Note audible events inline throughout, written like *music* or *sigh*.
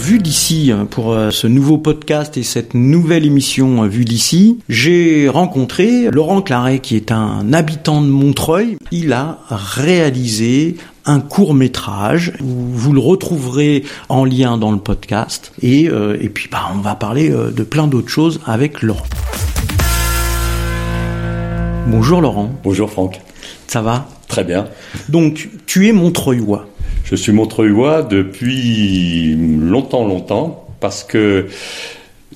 Vue d'ici, hein, pour euh, ce nouveau podcast et cette nouvelle émission euh, Vue d'ici, j'ai rencontré Laurent Claret qui est un habitant de Montreuil. Il a réalisé un court métrage. Vous, le retrouverez en lien dans le podcast. Et, euh, et puis bah, on va parler de plein d'autres choses avec Laurent. Bonjour Laurent. Bonjour Franck. Ça va? Très bien. Donc tu es Montreuillois. Je suis Montreuillois depuis longtemps, longtemps, parce que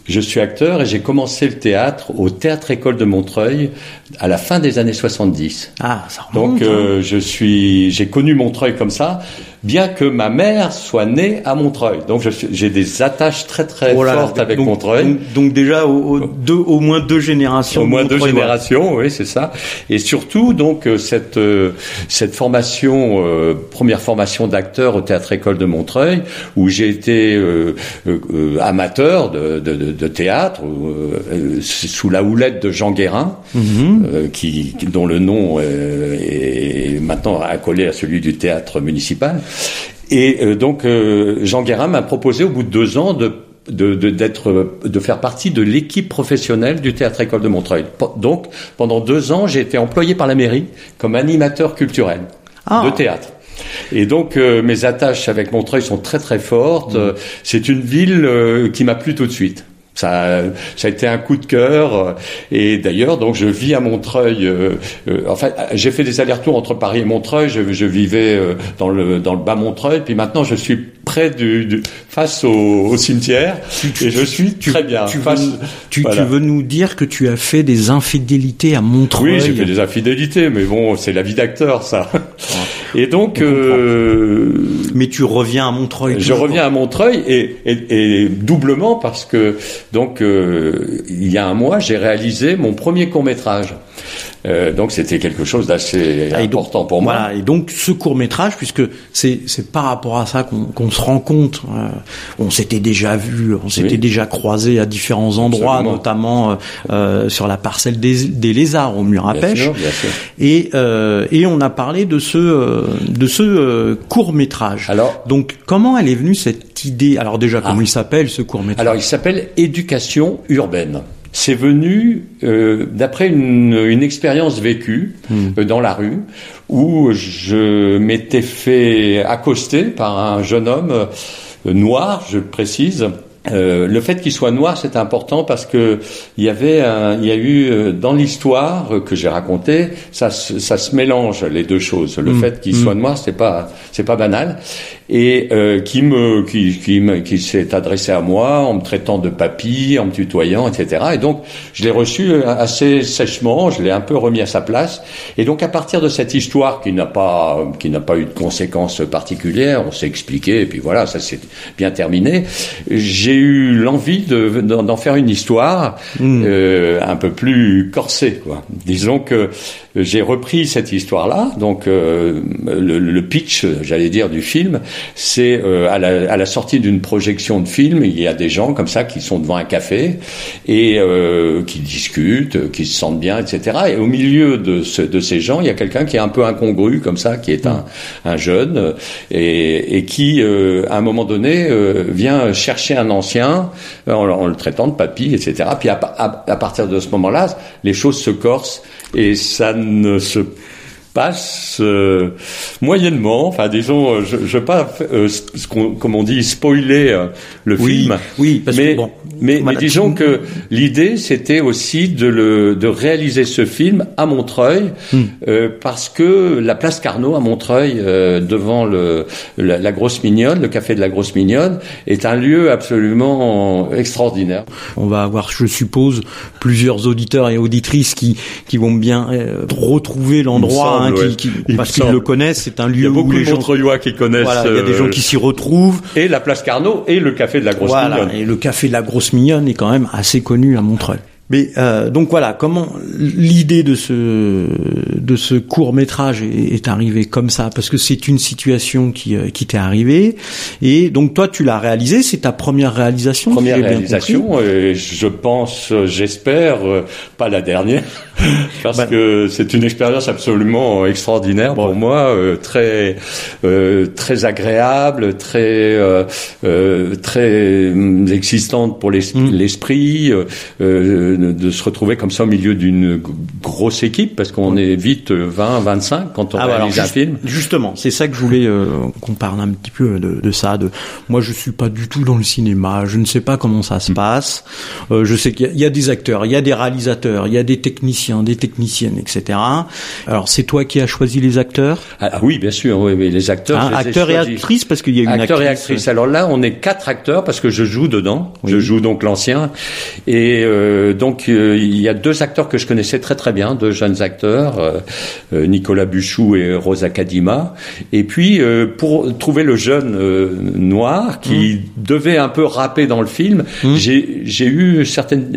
je suis acteur et j'ai commencé le théâtre au Théâtre École de Montreuil à la fin des années 70. Ah, ça remonte, Donc euh, hein. je suis, j'ai connu Montreuil comme ça bien que ma mère soit née à Montreuil. Donc j'ai des attaches très très oh fortes avec Montreuil. Donc, déjà au, deux, au moins deux générations. Au moins deux générations, oui, c'est ça. Et surtout donc euh, cette euh, cette formation, euh, première formation d'acteur au théâtre école de Montreuil, où j'ai été amateur de, de, de, théâtre sous la houlette de Jean Guérin, mm-hmm. qui dont le nom est maintenant accolé à celui du théâtre municipal. Et euh, donc euh, Jean Guérin m'a proposé au bout de deux ans de de, d'être de faire partie de l'équipe professionnelle du théâtre école de Montreuil. Donc pendant deux ans, j'ai été employé par la mairie comme animateur culturel ah. de théâtre. Et donc euh, mes attaches avec Montreuil sont très très fortes. Mmh. C'est une ville qui m'a plu tout de suite. Ça, ça a été un coup de cœur. Et d'ailleurs, donc, je vis à Montreuil. Euh, euh enfin, j'ai fait des allers-retours entre Paris et Montreuil. Je, je vivais euh, dans le dans le bas Montreuil. Puis maintenant, je suis près du, du face au, au, cimetière et je suis très bien. Tu, veux, tu, veux nous dire que tu as fait des infidélités à Montreuil? Oui, j'ai fait des infidélités, mais bon, c'est la vie d'acteur, ça. Et donc, euh, mais tu reviens à Montreuil. Je reviens à Montreuil et, et, et doublement parce que donc euh, il y a un mois, j'ai réalisé mon premier court métrage. Euh, donc c'était quelque chose d'assez important pour moi. Voilà, et donc ce court métrage, puisque c'est c'est par rapport à ça qu'on se rend compte. Euh, on s'était déjà vu, on s'était déjà croisé à différents endroits, notamment euh, euh, sur la parcelle des, des lézards au mur à pêche. Et et on a parlé de ce de ce court métrage. Alors donc comment elle est venue cette idée? Alors déjà comment ah. il s'appelle ce court métrage Alors il s'appelle Éducation urbaine c'est venu euh, d'après une, une, expérience vécue hmm. euh, dans la rue où je m'étais fait accoster par un jeune homme euh, noir, je précise, euh, le fait qu'il soit noir, c'est important parce que il y avait, un, il y a eu euh, dans l'histoire que j'ai racontée, ça, ça se mélange les deux choses. Le mm. fait qu'il soit mm. noir, c'est pas, c'est pas banal, et euh, qui me, qui, qui, qui s'est adressé à moi en me traitant de papy, en me tutoyant, etc. Et donc, je l'ai reçu euh, assez sèchement, je l'ai un peu remis à sa place. Et donc, à partir de cette histoire qui n'a pas, qui n'a pas eu de conséquences particulières, on s'est expliqué, et puis voilà, ça s'est bien terminé. J'ai j'ai eu l'envie d'en faire une histoire hmm. euh, un peu plus corsée. Quoi. Disons que j'ai repris cette histoire-là. Donc euh, le, le, pitch, j'allais dire, du film, c'est euh, à, la, à, la, sortie d'une projection de film, il y a des gens comme ça qui sont devant un café et qui discutent, qui se sentent bien, etc. Et au milieu de, ce, de ces gens, il y a quelqu'un qui est un peu incongru comme ça, qui est un, un jeune et, et qui, à un moment donné, vient chercher un ancien en, le traitant de papy, etc. Puis à, à partir de ce moment-là, les choses se corsent et ça ne se passe euh, moyennement. Enfin, disons, euh, je ne veux pas, euh, qu'on, comme on dit, spoiler euh, le film. Oui, parce mais, que bon, mais, mais, disons que l'idée, c'était aussi de, le, de réaliser ce film à Montreuil, hmm. parce que la place Carnot à Montreuil, devant le, la, la, Grosse Mignonne, le café de la Grosse Mignonne, est un lieu absolument extraordinaire. On va avoir, je suppose, plusieurs auditeurs et auditrices qui, qui vont bien retrouver l'endroit parce qu'ils le connaissent. C'est un lieu il y a beaucoup où les de gens qui connaissent. Voilà, il y a des gens qui s'y retrouvent. Et la place Carnot et le café de la Grosse voilà, Mignonne. Et le café de la Grosse Mignonne est quand même assez connu à Montreuil. Mais euh, donc voilà, comment l'idée de ce de ce court métrage est, est arrivée comme ça? Parce que c'est une situation qui euh, qui t'est arrivée. Et donc toi tu l'as réalisé, c'est ta première réalisation. Première réalisation, et je pense, j'espère, euh, pas la dernière, *laughs* parce bah, que c'est une expérience absolument extraordinaire pour moi, euh, très euh, très agréable, très très existante pour mm. l'esprit de, se retrouver comme ça au milieu d'une grosse équipe, parce qu'on est vite 20, 25 quand on ah, réalise un film. Justement, c'est ça que je voulais euh, qu'on parle un petit peu de, de, ça. De moi, je suis pas du tout dans le cinéma, je ne sais pas comment ça se mm. passe. Euh, je sais qu'il y, a des acteurs, il y a des réalisateurs, il y a des techniciens, des techniciennes, etc. Alors, c'est toi qui as choisi les acteurs? Ah, ah oui, bien sûr, oui, mais les acteurs. Hein, acteurs et actrices, parce qu'il y a une acteur actrice. et actrice. Alors là, on est quatre acteurs parce que je joue dedans. Je joue donc l'ancien et euh, donc euh, il y a deux acteurs que je connaissais très très bien, deux jeunes acteurs, euh, euh, Nicolas Buchou et Rosa Kadima. Et puis pour trouver le jeune noir qui mmh. devait un peu rapper dans le film, mmh. j'ai eu certaines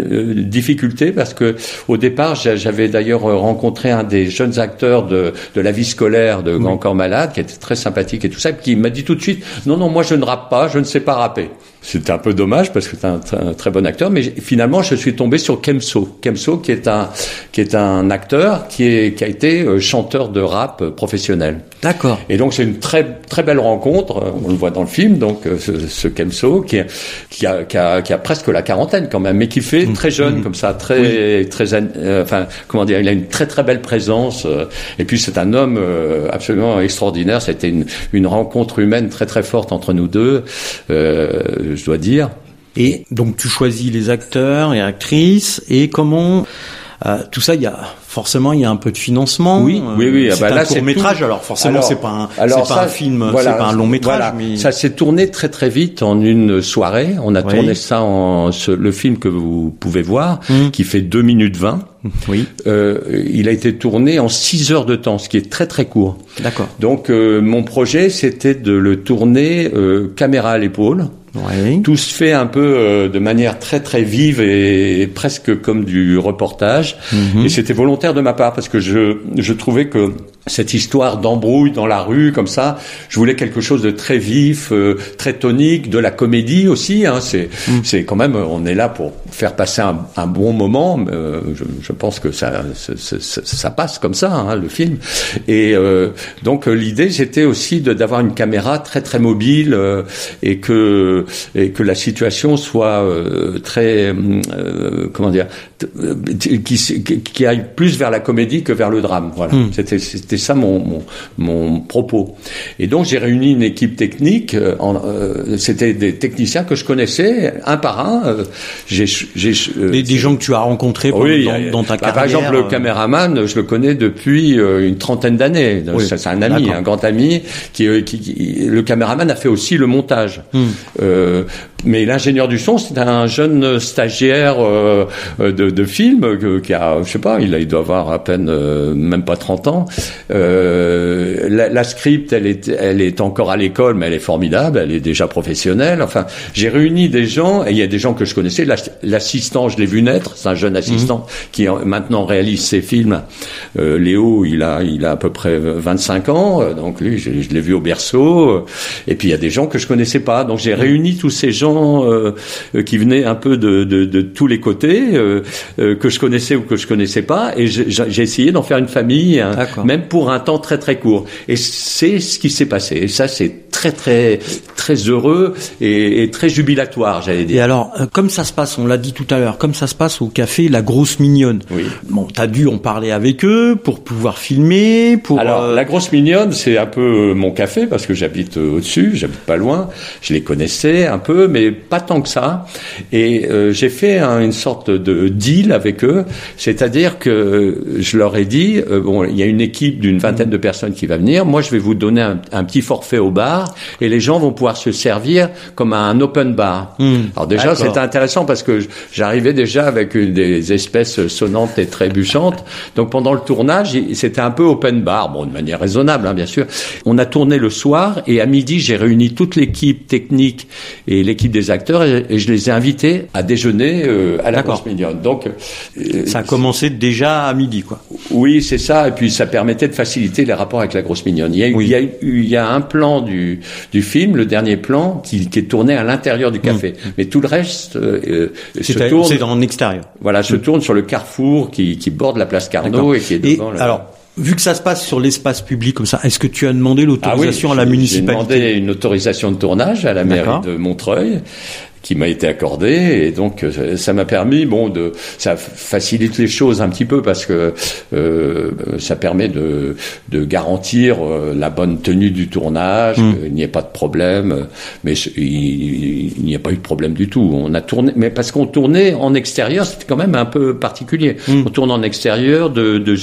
difficultés parce que au départ j'avais d'ailleurs rencontré un des jeunes acteurs de, de la vie scolaire de Grand Corps Malade qui était très sympathique et tout ça, qui m'a dit tout de suite non non moi je ne rappe pas, je ne sais pas rapper. C'était un peu dommage parce que c'est un, un, très bon acteur, mais finalement je suis tombé sur Kemso. Kemso qui est un qui est un acteur qui est qui a été euh, chanteur de rap professionnel. D'accord. Et donc c'est une très très belle rencontre. Euh, on le voit dans le film. Donc euh, ce, ce Kemso qui, qui, a, qui, a, qui a presque la quarantaine quand même, mais qui fait mmh. très jeune mmh. comme ça, très très enfin comment dire, il a une très très belle présence. et puis c'est un homme absolument extraordinaire. C'était une une rencontre humaine très très forte entre nous deux. Euh, je dois dire. Et donc tu choisis les acteurs et actrices et comment euh, tout ça, il y a forcément il y a un peu de financement. Oui, oui, oui. Euh, c'est ah bah un court métrage, alors forcément c'est pas un, c'est pas un film, c'est pas un long métrage. Mais... Ça s'est tourné très très vite en une soirée. On a tourné ça en ce, le film que vous pouvez voir, mmh. qui fait 2 minutes 20. *laughs* Oui. Euh, il a été tourné en 6 heures de temps, ce qui est très très court. D'accord. Donc euh, mon projet c'était de le tourner euh, caméra à l'épaule. Tout se fait un peu euh, de manière très très vive et, presque comme du reportage. Mhm. Et c'était volontaire de ma part parce que je, je trouvais que cette histoire d'embrouille dans la rue comme ça, je voulais quelque chose de très vif, euh, très tonique, de la comédie aussi. Hein, c'est mhm. c'est quand même, on est là pour faire passer un, un bon moment. Euh, je, je, pense que ça, ça, ça, ça passe comme ça, hein, le film. Et donc l'idée c'était aussi d'avoir une caméra très très mobile et que et que la situation soit euh, très euh, comment dire qui, qui, aille plus vers la comédie que vers le drame. Voilà, c'était c'était ça mon, mon, mon propos. Et donc j'ai réuni une équipe technique. Euh, euh, c'était des techniciens que je connaissais un par un. j'ai des, des, gens que tu as rencontrés oui, dans, dans, ta carrière. Par exemple, le caméraman, je le connais depuis une trentaine d'années. C'est un ami, un grand ami. Qui, qui, le caméraman a fait aussi le montage. Hmm. Euh, mais l'ingénieur du son, c'est un jeune stagiaire euh, de, de, film qui a, je sais pas, il, il doit avoir à peine euh, même pas 30 ans. Euh, la, la, script, elle est, elle est encore à l'école, mais elle est formidable, elle est déjà professionnelle. Enfin, j'ai réuni des gens, et il y a des gens que je connaissais. L'assistant, je l'ai vu naître, c'est un jeune mhm. assistant qui maintenant réalise ses films. Léo, il a, il a à peu près 25 ans, donc lui, je, je l'ai vu au berceau. Et puis il y a des gens que je connaissais pas, donc j'ai mhm. réuni tous ces gens euh, qui venaient un peu de, de, de tous les côtés, euh, euh, que je connaissais ou que je connaissais pas, et j'ai essayé d'en faire une famille, hein, même pour un temps très très court. Et c'est ce qui s'est passé. Et ça, c'est très très très heureux et, et très jubilatoire, j'allais dire. Et alors, comme ça se passe, on l'a dit tout à l'heure, comme ça se passe au café La Grosse Mignonne. Oui. Bon, t'as dû en parler avec eux pour pouvoir filmer, pour. Alors, La Grosse Mignonne, c'est un peu mon café parce que j'habite au-dessus, j'habite pas loin. Je les connaissais un peu, mais pas tant que ça. Et euh, j'ai fait une sorte de deal avec eux, c'est-à-dire que je leur ai dit euh, bon, il y a une équipe d'une vingtaine de personnes qui va venir. Moi, je vais vous donner un, un petit forfait au bar bar et les gens vont pouvoir se servir comme un open bar. Hmm. Alors déjà, c'était intéressant parce que j'arrivais déjà avec une des espèces sonnantes et trébuchantes. Donc pendant le tournage, c'était un peu open bar, bon de manière raisonnable, hein, bien sûr. On a tourné le soir et à midi, j'ai réuni toute l'équipe technique et l'équipe des acteurs et, je les ai invités à déjeuner euh, à la Grosse Mignonne. Donc euh, ça a commencé déjà à midi, quoi. Oui, c'est ça. Et puis ça permettait de faciliter les rapports avec la Grosse Mignonne. Il y a, il y a, il y a un plan du, du film, le dernier plan, qui, qui est tourné à l'intérieur du café. Mmh. Mais tout le reste euh, se tourne. C'est en extérieur. Voilà, se mmh. tourne sur le carrefour qui, qui borde la place Carnot et qui est devant. Et, Alors, Vu que ça se passe sur l'espace public comme ça, est-ce que tu as demandé l'autorisation ah à la municipalité J'ai demandé une autorisation de tournage à la mairie de Montreuil qui m'a été accordé et donc euh, ça m'a permis bon de ça facilite les choses un petit peu parce que euh, ça permet de, de garantir euh, la bonne tenue du tournage mmh. il n'y a pas de problème mais il, n'y a pas eu de problème du tout on a tourné mais parce qu'on tournait en extérieur c'était quand même un peu particulier mmh. on tourne en extérieur de de,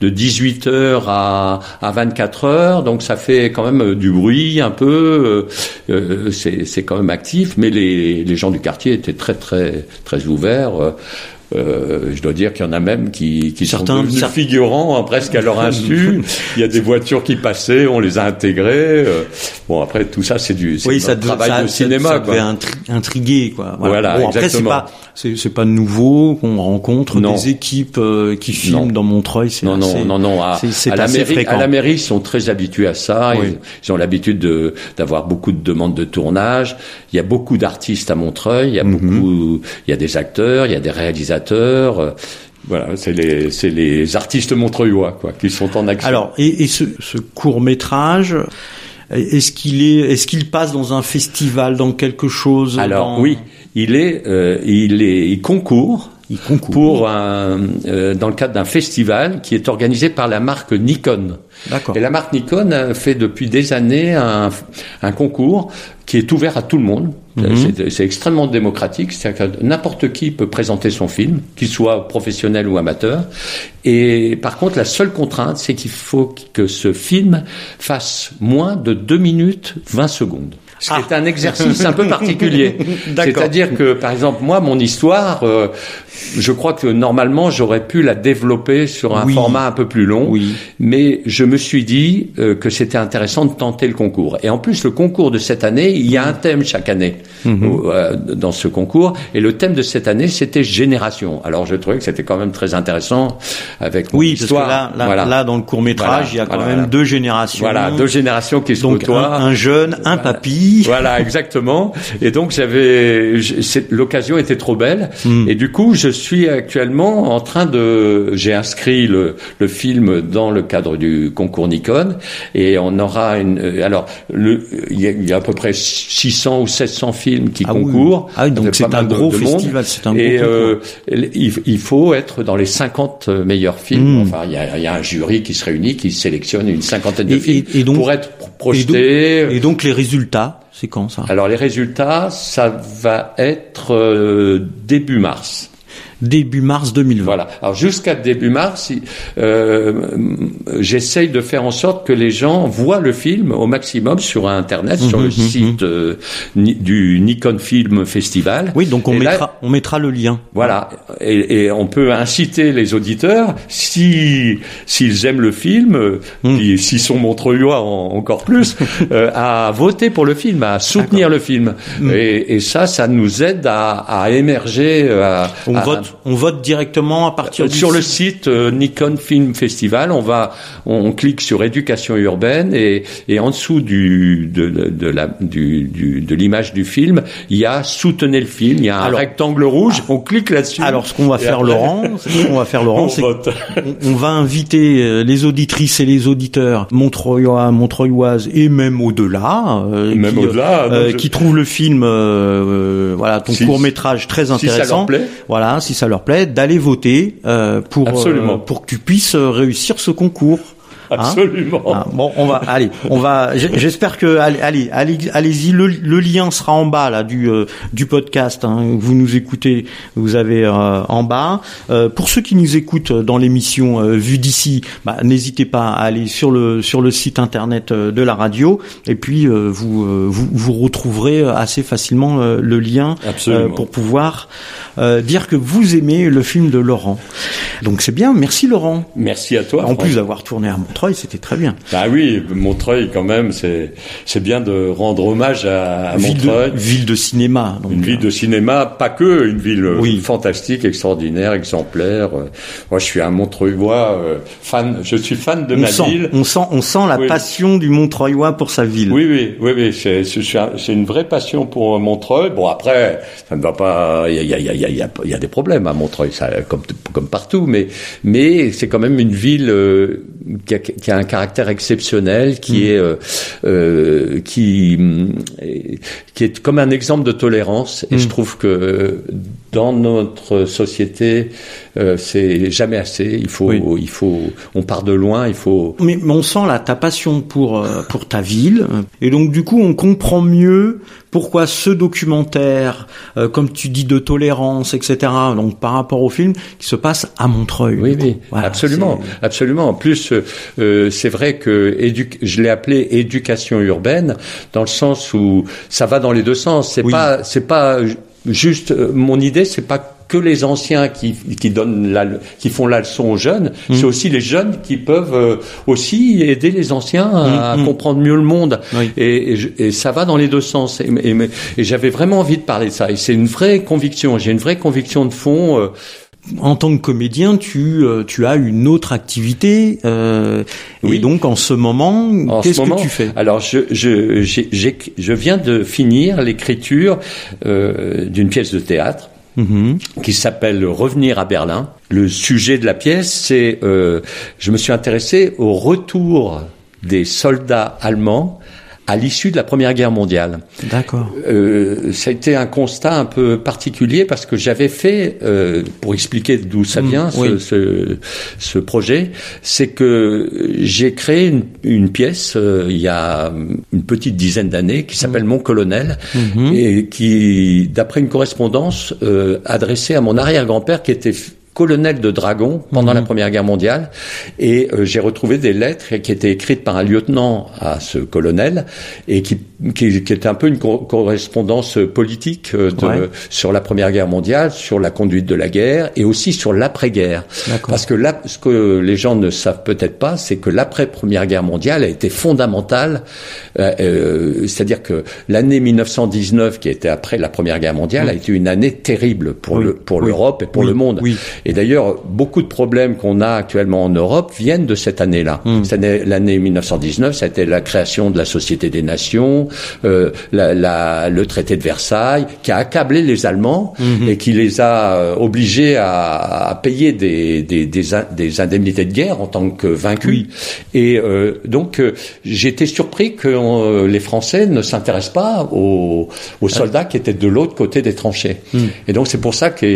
de 18 heures à à 24 heures donc ça fait quand même du bruit un peu euh, c'est c'est quand même actif mais les les gens du quartier étaient très très très ouverts. Euh, je dois dire qu'il y en a même qui, qui Certains, sont devenus figurants hein, presque à leur insu. *laughs* Il y a des voitures qui passaient, on les a intégrées. Euh. bon, après tout ça, c'est du oui, ça travail de cinéma. Ça quoi. intriguer, quoi. Voilà, bon, Après, c'est pas c'est pas nouveau qu'on rencontre des équipes euh, qui filment dans Montreuil. Non, non, non, non. À, à la mairie, à la mairie, ils sont très habitués à ça. Ils, ils, ont l'habitude de d'avoir beaucoup de demandes de tournage. Il y a beaucoup d'artistes à Montreuil. Il y a mhm. beaucoup, il y a des acteurs, il y a des réalisateurs euh, voilà, c'est les, c'est les artistes montreuillois quoi, qui sont en action. Alors, et, et ce, ce court métrage, est-ce qu'il est, est-ce qu'il passe dans un festival, dans quelque chose Alors oui, il est, euh, il est, il concourt. Il concourt. Pour un, euh, dans le cadre d'un festival qui est organisé par la marque Nikon. D'accord. Et la marque Nikon a fait depuis des années un, un concours qui est ouvert à tout le monde. Mhm. C'est extrêmement démocratique, c'est-à-dire que n'importe qui peut présenter son film, qu'il soit professionnel ou amateur. Et par contre, la seule contrainte, c'est qu'il faut que ce film fasse moins de 2 minutes 20 secondes. Ce qui est un exercice un peu particulier. *laughs* C'est-à-dire que, par exemple, moi, mon histoire, euh, je crois que normalement, j'aurais pu la développer sur un format un peu plus long. Oui. Mais je me suis dit euh, que c'était intéressant de tenter le concours. Et en plus, le concours de cette année, il y a un thème chaque année mhm. euh, dans ce concours. Et le thème de cette année, c'était génération. Alors, je trouvais que c'était quand même très intéressant avec mon oui, histoire. Parce que là, là, voilà. là, dans le court métrage, il y a quand même deux générations. Voilà, deux générations qui se Donc, Un, un jeune, un papy voilà, exactement. Et donc j'avais, l'occasion était trop belle. Hmm. Et du coup, je suis actuellement en train de, j'ai inscrit le, le film dans le cadre du concours Nikon, et on aura une. Euh, alors, le, il y, a, il y a à peu près 600 ou 700 films qui ah concourent. Ah oui, donc c'est un gros festival, c'est un gros Et euh, il, il, faut être dans les 50 meilleurs films. Hmm. Enfin, il y, a, il y, a, un jury qui se réunit, qui sélectionne une cinquantaine de films et donc, pour être projetés. et donc les résultats c'est quand ça? Alors les résultats, ça va être euh, début mars début mars 2020. Voilà. Alors jusqu'à début mars, euh, j'essaye de faire en sorte que les gens voient le film au maximum sur Internet, sur le mhm, mhm, site mhm. Euh, du Nikon Film Festival. Oui, donc on mettra, on mettra le lien. Voilà. Et, et, on peut inciter les auditeurs, si s'ils aiment le film, et s'ils sont montreuillois encore plus, *laughs* euh, à voter pour le film, à soutenir le film. Et, et, ça, ça nous aide à, à émerger. À, on vote on vote directement à partir euh, sur le site euh, Nikon Film Festival. On va, on, clique sur éducation urbaine et, et en dessous du de, de, la du, du de l'image du film, il y a soutenez le film. Il y a un rectangle rouge. on clique là-dessus. Alors ce qu'on va faire, Laurent, ce qu'on va faire, Laurent, c'est on, va inviter euh, les auditrices et les auditeurs montreuillois, montreuilloises et même au-delà, même qui, au-delà, qui trouvent le film, voilà, ton court métrage très intéressant. Si ça leur plaît. Voilà, si ça leur plaît, d'aller voter euh, pour euh, pour que tu puisses euh, réussir ce concours. Absolument. Ah, bon, on va, allez, on va. J'espère que, allez, allez, allez-y. Le, le, lien sera en bas là du euh, du podcast. Hein, vous nous écoutez, vous avez euh, en bas. Euh, pour ceux qui nous écoutent dans l'émission Vue d'ici, bah, n'hésitez pas à aller sur le sur le site internet de la radio et puis vous, vous vous retrouverez assez facilement le lien pour pouvoir dire que vous aimez le film de Laurent. Donc c'est bien. Merci Laurent. Merci à toi. En plus d'avoir tourné à Montreuil, c'était très bien. Bah oui, Montreuil quand même, c'est c'est bien de rendre hommage à, à ville Montreuil. De, ville de cinéma. Donc, une ville de cinéma, pas que, une ville euh, oui. fantastique, extraordinaire, exemplaire. Euh, moi, je suis un Montreuilois euh, fan. Je suis fan de on ma sent, ville. On sent, on sent la oui. passion du Montreuilois pour sa ville. Oui, oui, oui, oui. C'est c'est une vraie passion pour Montreuil. Bon après, ça ne va pas. Il y a, il y a, il y a, il y a des problèmes à Montreuil, ça, comme comme partout, mais mais c'est quand même une ville euh, qui, a, qui, a, un caractère exceptionnel, qui mmh. est euh, euh, qui qui est comme un exemple de tolérance. Et mmh. je trouve que dans notre société, euh, c'est jamais assez. Il faut, oui. il faut, on part de loin. Il faut. Mais, mais on sent là ta passion pour euh, pour ta ville, et donc du coup on comprend mieux pourquoi ce documentaire, euh, comme tu dis, de tolérance, etc. Donc par rapport au film qui se passe à Montreuil. Oui, oui, voilà, absolument, absolument. En plus, euh, c'est vrai que je l'ai appelé éducation urbaine dans le sens où ça va dans les deux sens. C'est oui. pas, c'est pas juste mon idée, c'est pas que les anciens qui, qui donnent la, qui font la leçon aux jeunes, mmh. c'est aussi les jeunes qui peuvent euh, aussi aider les anciens à, mmh. comprendre mieux le monde. Oui. Et, et, et, ça va dans les deux sens. Et, et, et j'avais vraiment envie de parler de ça. Et c'est une vraie conviction. J'ai une vraie conviction de fond. Euh, en tant que comédien, tu euh, tu as une autre activité euh, oui. et donc en ce moment, qu'est-ce que tu fais? Alors je je j'ai, je viens de finir l'écriture euh, d'une pièce de théâtre. Mmh. qui s'appelle Revenir à Berlin. Le sujet de la pièce, c'est euh, je me suis intéressé au retour des soldats allemands à l'issue de la Première Guerre mondiale. D'accord. Euh, ça a été un constat un peu particulier parce que j'avais fait, euh, pour expliquer d'où ça vient, mmh, ce, oui. ce, ce, projet, c'est que j'ai créé une, une pièce euh, il y a une petite dizaine d'années qui s'appelle mmh. Mon colonel mmh. et qui, d'après une correspondance euh, adressée à mon arrière-grand-père qui était colonel de dragon pendant mmh. la Première Guerre mondiale. Et euh, j'ai retrouvé des lettres qui étaient écrites par un lieutenant à ce colonel et qui, qui, qui était un peu une co correspondance politique euh, de, ouais. sur la Première Guerre mondiale, sur la conduite de la guerre et aussi sur l'après-guerre. Parce que là, ce que les gens ne savent peut-être pas, c'est que l'après-Première Guerre mondiale a été fondamentale. Euh, euh C'est-à-dire que l'année 1919, qui était après la Première Guerre mondiale, a été une année terrible pour oui. le pour oui. l'Europe et pour le monde. Et d'ailleurs, beaucoup de problèmes qu'on a actuellement en Europe viennent de cette année-là. Mm. L'année 1919, ça a été la création de la Société des Nations, euh, la, la, le traité de Versailles, qui a accablé les Allemands mm -hmm. et qui les a euh, obligés à, à payer des, des, des, des, indemnités de guerre en tant que vaincus. Oui. Et euh, donc, euh, j'étais surpris que euh, les Français ne s'intéressent pas aux, aux, soldats qui étaient de l'autre côté des tranchées. Mm. Et donc, c'est pour ça que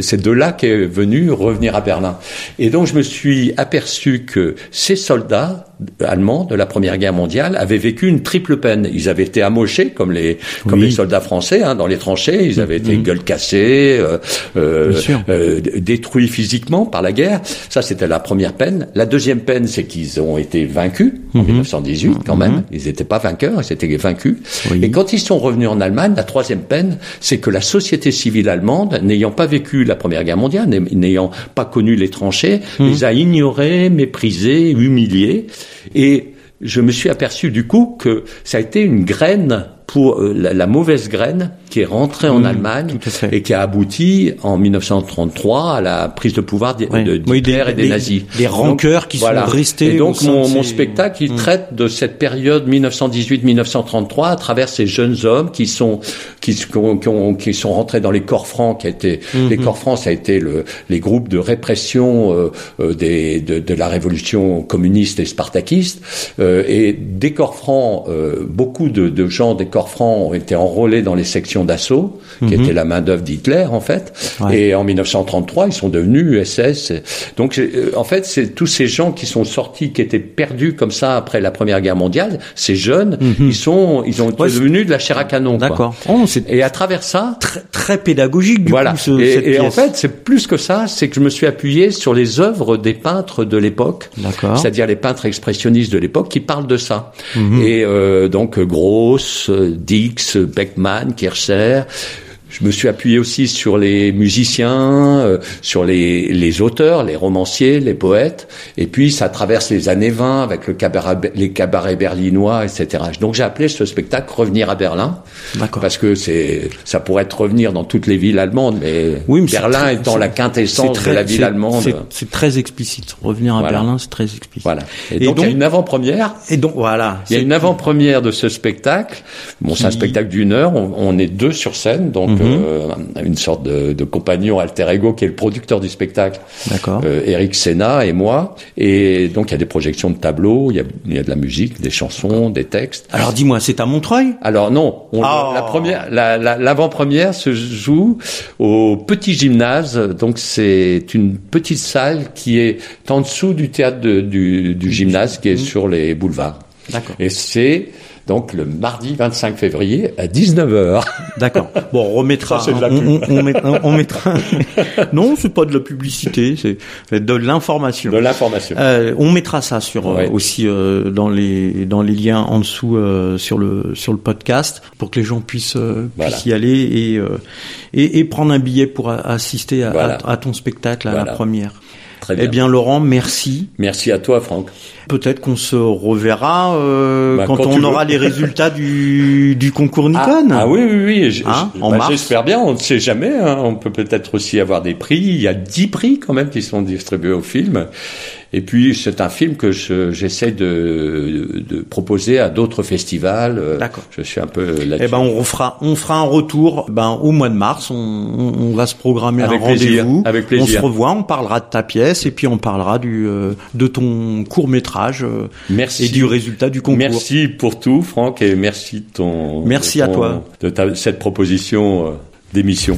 c'est de là qu'est venu revenir à Berlin. Et donc je me suis aperçu que ces soldats allemands de la Première Guerre mondiale avaient vécu une triple peine. Ils avaient été amochés comme les comme les soldats français hein, dans les tranchées. Ils avaient mmh. été gueule cassée, euh, euh, euh, détruits physiquement par la guerre. Ça c'était la première peine. La deuxième peine c'est qu'ils ont été vaincus en mmh. 1918 quand même. Mmh. Ils n'étaient pas vainqueurs, ils étaient vaincus. Oui. Et quand ils sont revenus en Allemagne, la troisième peine c'est que la société civile allemande, n'ayant pas vécu la Première Guerre mondiale, n'ayant pas connu les tranchées, les a ignorés, méprisés, humiliés. Et je me suis aperçu du coup que ça a été une graine pour euh, la, la, mauvaise graine qui est rentrée en mmh, Allemagne et qui a abouti en 1933 à la prise de pouvoir de, oui. de, de oui, Hitler des, et des, des nazis. Des rancœurs qui voilà. sont restés. Et donc mon, mon, spectacle, il mmh. traite de cette période 1918-1933 à travers ces jeunes hommes qui sont qui, qui, ont, qui sont rentrés dans les corps francs, qui a été mmh. les corps francs, ça a été le, les groupes de répression euh, euh, des, de, de, la révolution communiste et spartakiste. Euh, et des corps francs, euh, beaucoup de, de gens des corps francs ont été enrôlés dans les sections d'assaut, qui Mhm. était la main d'œuvre d'Hitler en fait. Ouais. Et en 1933, ils sont devenus SS. Donc euh, en fait, c'est tous ces gens qui sont sortis, qui étaient perdus comme ça après la Première Guerre mondiale. Ces jeunes, ils sont, ils ont Mhm. Ouais, c'est- devenu de la chair à canon. D'accord. Oh, Et à travers ça, très, très pédagogique du voilà. coup. Ce, cette et, en fait, c'est plus que ça, c'est que je me suis appuyé sur les œuvres des peintres de l'époque, c'est-à-dire les peintres expressionnistes de l'époque qui parlent de ça. Mhm. Et euh, donc Gross, Dix, Beckman, Kircher. Je me suis appuyé aussi sur les musiciens, euh, sur les, les auteurs, les romanciers, les poètes. Et puis ça traverse les années 20 avec le cabaret, les cabarets berlinois, etc. Donc j'ai appelé ce spectacle Revenir à Berlin D'accord. parce que c'est ça pourrait être revenir dans toutes les villes allemandes, mais, Oui, mais c'est Berlin très- étant la quintessence de la ville allemande. c'est- très explicite. Revenir à Voilà. Berlin, c'est très explicite. Voilà. Et, Et donc, il y a une avant-première. Et donc voilà. Il y a une avant-première de ce spectacle. Bon, c'est un spectacle d'une heure. On, on est deux sur scène, donc Mhm. euh, une sorte de, de compagnon alter ego qui est le producteur du spectacle, D'accord. euh, Eric Senna et moi. Et donc il y a des projections de tableaux, il y a, il y a de la musique, des chansons, des textes. Alors dis-moi, c'est à Montreuil? Alors non, on- Ah. la première, la- la- l'avant-première se joue au petit gymnase. Donc c'est une petite salle qui est en dessous du théâtre de- du, du gymnase, qui est sur les boulevards. D'accord. Et c'est donc le mardi 25 février à 19h. *laughs* D'accord. Bon, on remettra. Ça, c'est de la pub. on- on met- on mettra. *laughs* non, c'est pas de la publicité, c'est de l'information. De l'information. Euh, on mettra ça sur euh, aussi euh, dans les dans les liens en dessous euh, sur le sur le podcast pour que les gens puissent euh, Voilà. puissent y aller et, euh, et et prendre un billet pour assister à, Voilà. à, à ton spectacle à la première. Très bien. Eh bien, Laurent, merci. Merci à toi, Franck. Peut-être qu'on se reverra euh, Bah, quand, quand on aura les résultats du du concours Nikon. Ah, ah oui, oui, oui. Hein, en bah, mars. J'espère bien. On ne sait jamais. hein. On peut peut-être aussi avoir des prix. Il y a 10 prix quand même qui sont distribués au film. Et puis c'est un film que je- j'essaie de, de proposer à d'autres festivals. Euh, D'accord. Je suis un peu là-dessus. Eh ben, on refera, on fera un retour. Ben, au mois de mars, on, on, on va se programmer Avec un rendez-vous. avec On plaisir. se revoit, on parlera de ta pièce et puis on parlera du euh, de ton court métrage Merci. et du résultat du concours. Merci pour tout, Franck, et merci de ton. Merci de à toi. de ta- cette proposition euh, d'émission.